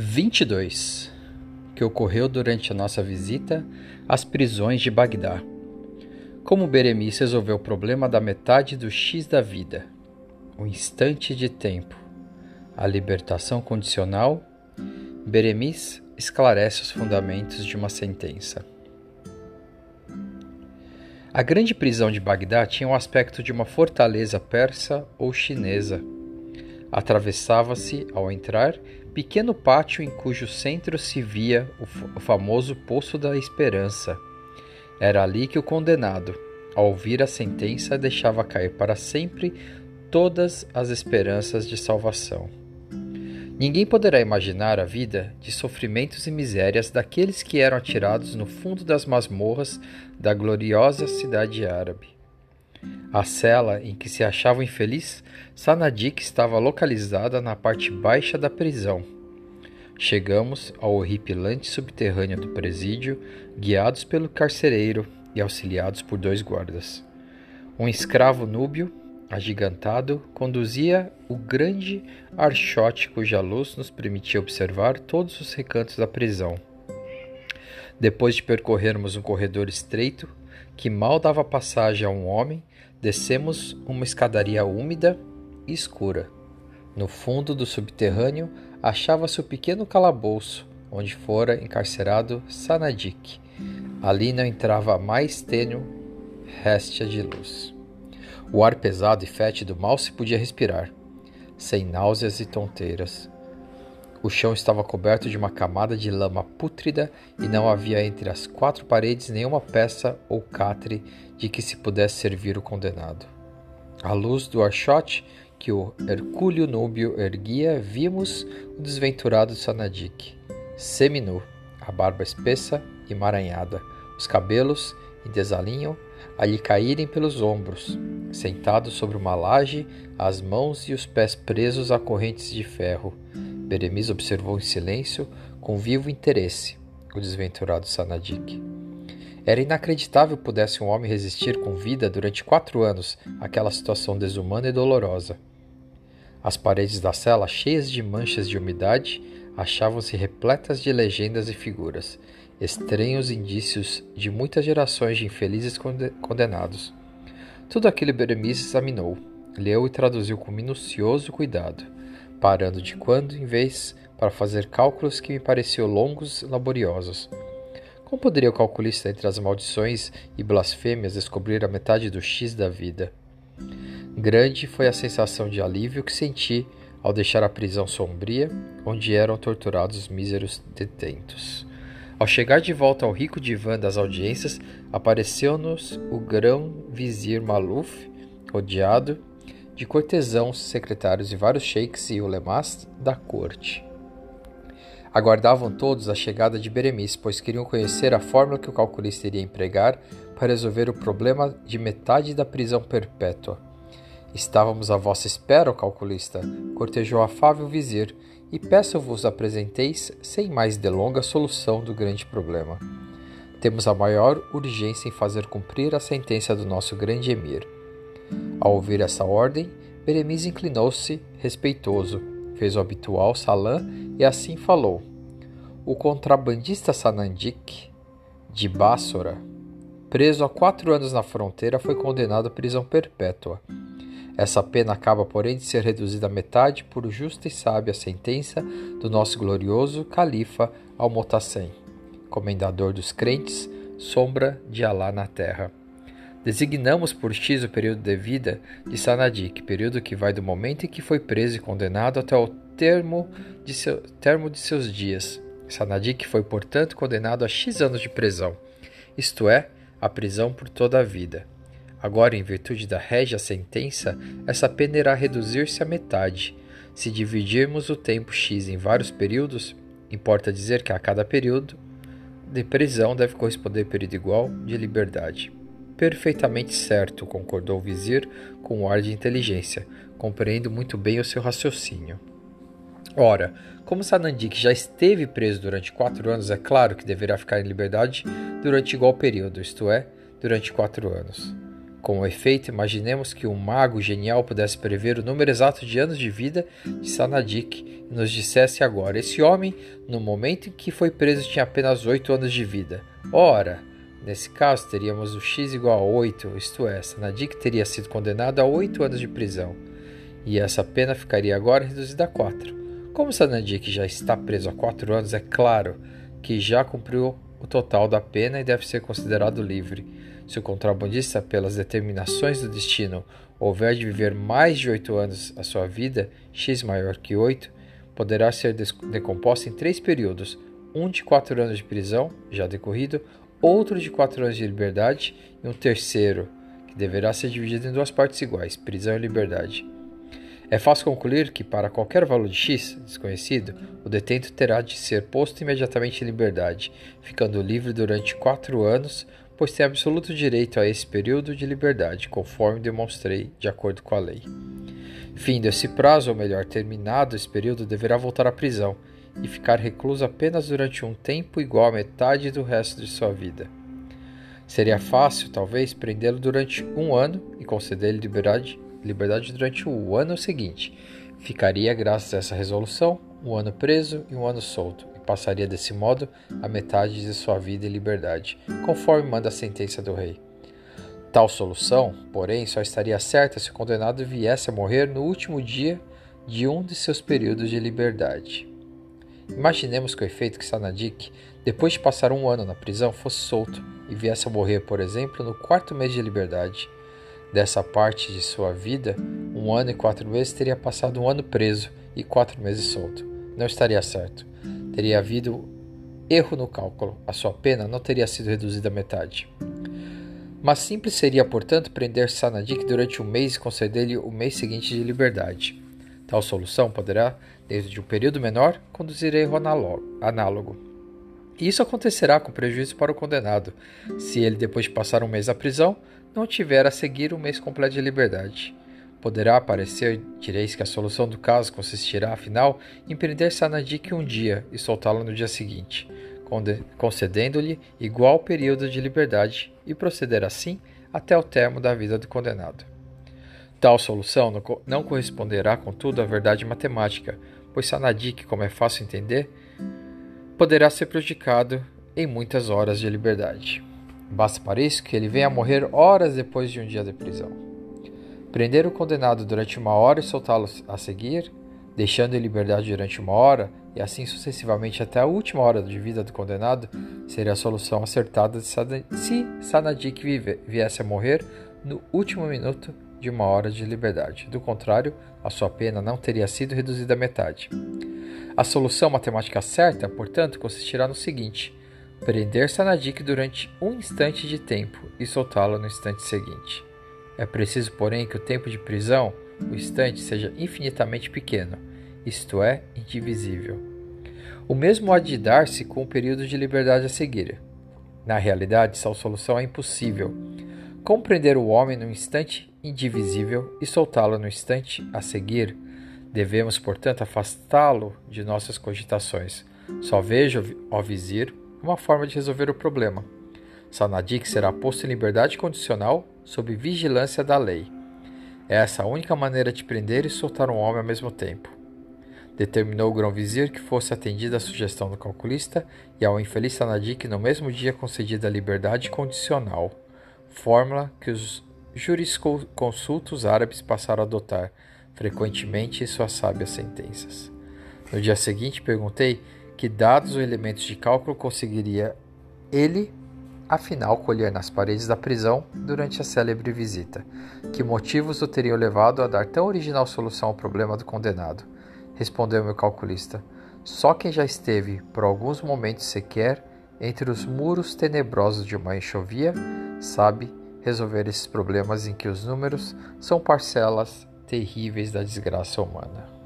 22 que ocorreu durante a nossa visita às prisões de Bagdá. Como Beremice resolveu o problema da metade do X da vida, o instante de tempo, a libertação condicional, Beremice esclarece os fundamentos de uma sentença. A grande prisão de Bagdá tinha o aspecto de uma fortaleza persa ou chinesa. Atravessava-se, ao entrar, pequeno pátio em cujo centro se via o, famoso Poço da Esperança. Era ali que o condenado, ao ouvir a sentença, deixava cair para sempre todas as esperanças de salvação. Ninguém poderá imaginar a vida de sofrimentos e misérias daqueles que eram atirados no fundo das masmorras da gloriosa cidade árabe. A cela em que se achava o infeliz Sanadik estava localizada na parte baixa da prisão. Chegamos ao horripilante subterrâneo do presídio, guiados pelo carcereiro e auxiliados por dois guardas. Um escravo núbio, agigantado, conduzia o grande archote cuja luz nos permitia observar todos os recantos da prisão. Depois de percorrermos um corredor estreito, que mal dava passagem a um homem, descemos uma escadaria úmida e escura. No fundo do subterrâneo achava-se o pequeno calabouço onde fora encarcerado Sanadik. Ali não entrava a mais tênue réstia de luz. O ar pesado e fétido mal se podia respirar, sem náuseas e tonteiras. O chão estava coberto de uma camada de lama pútrida e não havia entre as quatro paredes nenhuma peça ou catre de que se pudesse servir o condenado. À luz do archote que o Hercúleo núbio erguia, vimos o desventurado Sanadik, seminu, a barba espessa e emaranhada, os cabelos em desalinho a lhe caírem pelos ombros, sentado sobre uma laje, as mãos e os pés presos a correntes de ferro. Beremiz observou em silêncio, com vivo interesse, o desventurado Sanadik. Era inacreditável pudesse um homem resistir com vida durante quatro anos àquela situação desumana e dolorosa. As paredes da cela, cheias de manchas de umidade, achavam-se repletas de legendas e figuras, estranhos indícios de muitas gerações de infelizes condenados. Tudo aquilo Beremice examinou, leu e traduziu com minucioso cuidado, parando de quando em vez para fazer cálculos que me pareciam longos e laboriosos. Como poderia o calculista entre as maldições e blasfêmias descobrir a metade do X da vida? Grande foi a sensação de alívio que senti ao deixar a prisão sombria, onde eram torturados os míseros detentos. Ao chegar de volta ao rico divã das audiências, apareceu-nos o grão-vizir Maluf, rodeado de cortesãos, secretários e vários sheiks e ulemas da corte. Aguardavam todos a chegada de Beremice, pois queriam conhecer a fórmula que o calculista iria empregar para resolver o problema de metade da prisão perpétua. Estávamos à vossa espera, ó calculista, cortejou afável vizir, e peço-vos apresenteis, sem mais delonga, a solução do grande problema. Temos a maior urgência em fazer cumprir a sentença do nosso grande emir. Ao ouvir essa ordem, Beremiz inclinou-se, respeitoso, fez o habitual salã e assim falou. O contrabandista Sanandik, de Bássora, preso há quatro anos na fronteira, foi condenado à prisão perpétua. Essa pena acaba, porém, de ser reduzida à metade por justa e sábia sentença do nosso glorioso califa Almotassem, comendador dos crentes, sombra de Alá na terra. Designamos por X o período de vida de Sanadik, período que vai do momento em que foi preso e condenado até o termo de, seu, termo de seus dias. Sanadik foi, portanto, condenado a X anos de prisão, isto é, a prisão por toda a vida. Agora, em virtude da régia sentença, essa pena irá reduzir-se à metade. Se dividirmos o tempo X em vários períodos, importa dizer que a cada período de prisão deve corresponder período igual de liberdade. Perfeitamente certo, concordou o vizir com um ar de inteligência. Compreendo muito bem o seu raciocínio. Ora, como Sanandik já esteve preso durante quatro anos, é claro que deverá ficar em liberdade durante igual período, isto é, durante quatro anos. Com efeito, imaginemos que um mago genial pudesse prever o número exato de anos de vida de Sanadik e nos dissesse agora: esse homem, no momento em que foi preso, tinha apenas oito anos de vida. Ora, nesse caso teríamos o x igual a 8, isto é, Sanadik teria sido condenado a oito anos de prisão, e essa pena ficaria agora reduzida a 4. Como Sanadik já está preso há quatro anos, é claro que já cumpriu o total da pena e deve ser considerado livre. Se o contrabandista, pelas determinações do destino, houver de viver mais de oito anos a sua vida, x maior que oito, poderá ser decomposta em três períodos: um de quatro anos de prisão, já decorrido, outro de quatro anos de liberdade e um terceiro, que deverá ser dividido em duas partes iguais: prisão e liberdade. É fácil concluir que, para qualquer valor de x desconhecido, o detento terá de ser posto imediatamente em liberdade, ficando livre durante quatro anos, pois tem absoluto direito a esse período de liberdade, conforme demonstrei de acordo com a lei. Findo esse prazo, ou melhor, terminado esse período, deverá voltar à prisão e ficar recluso apenas durante um tempo igual à metade do resto de sua vida. Seria fácil, talvez, prendê-lo durante um ano e conceder-lhe liberdade liberdade durante o ano seguinte. Ficaria, graças a essa resolução, um ano preso e um ano solto, e passaria desse modo a metade de sua vida em liberdade, conforme manda a sentença do rei. Tal solução, porém, só estaria certa se o condenado viesse a morrer no último dia de um de seus períodos de liberdade. Imaginemos que o efeito que Sanadik, depois de passar um ano na prisão, fosse solto e viesse a morrer, por exemplo, no quarto mês de liberdade dessa parte de sua vida, um ano e quatro meses, teria passado um ano preso e quatro meses solto. Não estaria certo. Teria havido erro no cálculo. A sua pena não teria sido reduzida à metade. Mas simples seria, portanto, prender Sanadik durante um mês e conceder-lhe o mês seguinte de liberdade. Tal solução poderá, dentro de um período menor, conduzir a erro análogo. E isso acontecerá com prejuízo para o condenado, se ele, depois de passar um mês na prisão, não tiver a seguir um mês completo de liberdade. Poderá parecer, direis que a solução do caso consistirá, afinal, em prender Sanadik um dia e soltá-lo no dia seguinte, concedendo-lhe igual período de liberdade e proceder assim até o termo da vida do condenado. Tal solução não corresponderá, contudo, à verdade matemática, pois Sanadik, como é fácil entender, poderá ser prejudicado em muitas horas de liberdade. Basta para isso que ele venha a morrer horas depois de um dia de prisão. Prender o condenado durante uma hora e soltá-lo a seguir, deixando em liberdade durante uma hora e assim sucessivamente até a última hora de vida do condenado, seria a solução acertada se Sanadik viesse a morrer no último minuto de uma hora de liberdade. Do contrário, a sua pena não teria sido reduzida à metade. A solução matemática certa, portanto, consistirá no seguinte: prender Sanadik durante um instante de tempo e soltá-lo no instante seguinte. É preciso, porém, que o tempo de prisão, o instante, seja infinitamente pequeno, isto é, indivisível. O mesmo há de dar-se com o período de liberdade a seguir. Na realidade, tal solução é impossível. Compreender o homem no instante indivisível e soltá-lo no instante a seguir, devemos, portanto, afastá-lo de nossas cogitações. Só vejo, ó vizir, uma forma de resolver o problema. Sanadik será posto em liberdade condicional sob vigilância da lei. É essa a única maneira de prender e soltar um homem ao mesmo tempo. Determinou o grão-vizir que fosse atendida a sugestão do calculista e ao infeliz Sanadik no mesmo dia concedida a liberdade condicional, fórmula que os jurisconsultos árabes passaram a adotar frequentemente em suas sábias sentenças. No dia seguinte perguntei que dados os elementos de cálculo conseguiria ele, afinal, colher nas paredes da prisão durante a célebre visita. Que motivos o teriam levado a dar tão original solução ao problema do condenado? Respondeu meu calculista. Só quem já esteve, por alguns momentos sequer, entre os muros tenebrosos de uma enxovia, sabe resolver esses problemas em que os números são parcelas terríveis da desgraça humana.